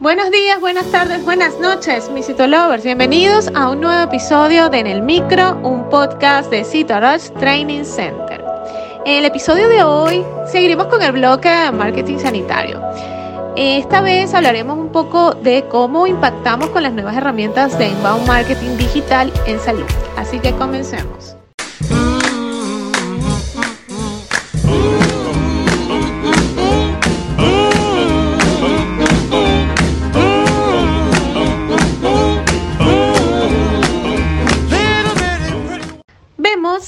Buenos días, buenas tardes, buenas noches, mis Citolovers. Bienvenidos a un nuevo episodio de En el Micro, un podcast de Citorush Training Center. En el episodio de hoy seguiremos con el bloque de marketing sanitario. Esta vez hablaremos un poco de cómo impactamos con las nuevas herramientas de inbound marketing digital en salud. Así que comencemos.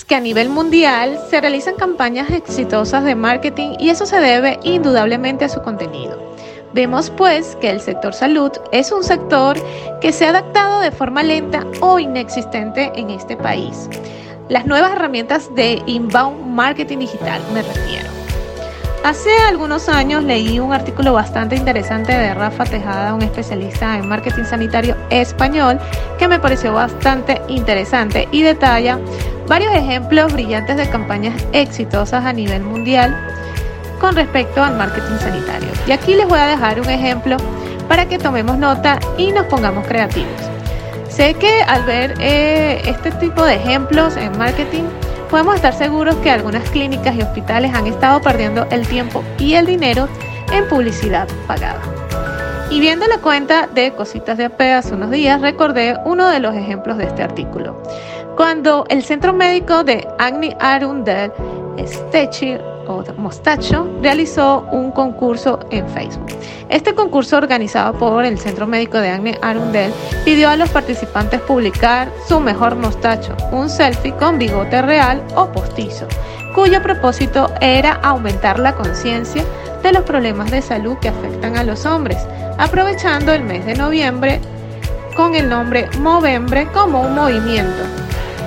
Que a nivel mundial se realizan campañas exitosas de marketing y eso se debe indudablemente a su contenido. Vemos pues que el sector salud es un sector que se ha adaptado de forma lenta o inexistente en este país. Las nuevas herramientas de inbound marketing digital me refiero. Hace algunos años leí un artículo bastante interesante de Rafa Tejada, un especialista en marketing sanitario español, que me pareció bastante interesante y detalla varios ejemplos brillantes de campañas exitosas a nivel mundial con respecto al marketing sanitario. Y aquí les voy a dejar un ejemplo para que tomemos nota y nos pongamos creativos. Sé que al ver eh, este tipo de ejemplos en marketing, podemos estar seguros que algunas clínicas y hospitales han estado perdiendo el tiempo y el dinero en publicidad pagada. Y viendo la cuenta de Cositas de AP hace unos días, recordé uno de los ejemplos de este artículo. Cuando el Centro Médico de Agni Arundel Stechi o Mostacho realizó un concurso en Facebook. Este concurso organizado por el Centro Médico de Agni Arundel pidió a los participantes publicar su mejor mostacho, un selfie con bigote real o postizo, cuyo propósito era aumentar la conciencia de los problemas de salud que afectan a los hombres, aprovechando el mes de noviembre con el nombre Movembre como un movimiento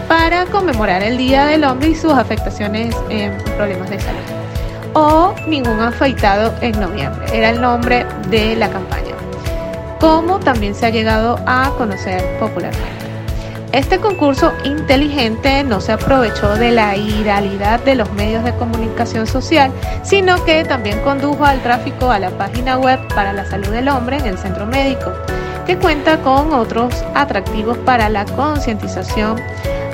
para conmemorar el Día del Hombre y sus afectaciones en problemas de salud. O ningún afeitado en noviembre, era el nombre de la campaña, como también se ha llegado a conocer popularmente. Este concurso inteligente no se aprovechó de la iralidad de los medios de comunicación social, sino que también condujo al tráfico a la página web para la salud del hombre en el centro médico, que cuenta con otros atractivos para la concientización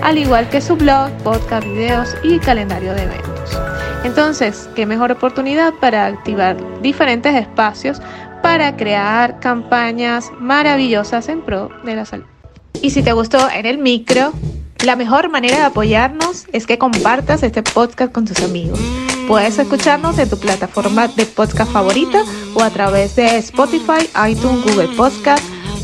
al igual que su blog, podcast, videos y calendario de eventos. Entonces, qué mejor oportunidad para activar diferentes espacios para crear campañas maravillosas en pro de la salud. Y si te gustó en el micro, la mejor manera de apoyarnos es que compartas este podcast con tus amigos. Puedes escucharnos en tu plataforma de podcast favorita o a través de Spotify, iTunes, Google Podcast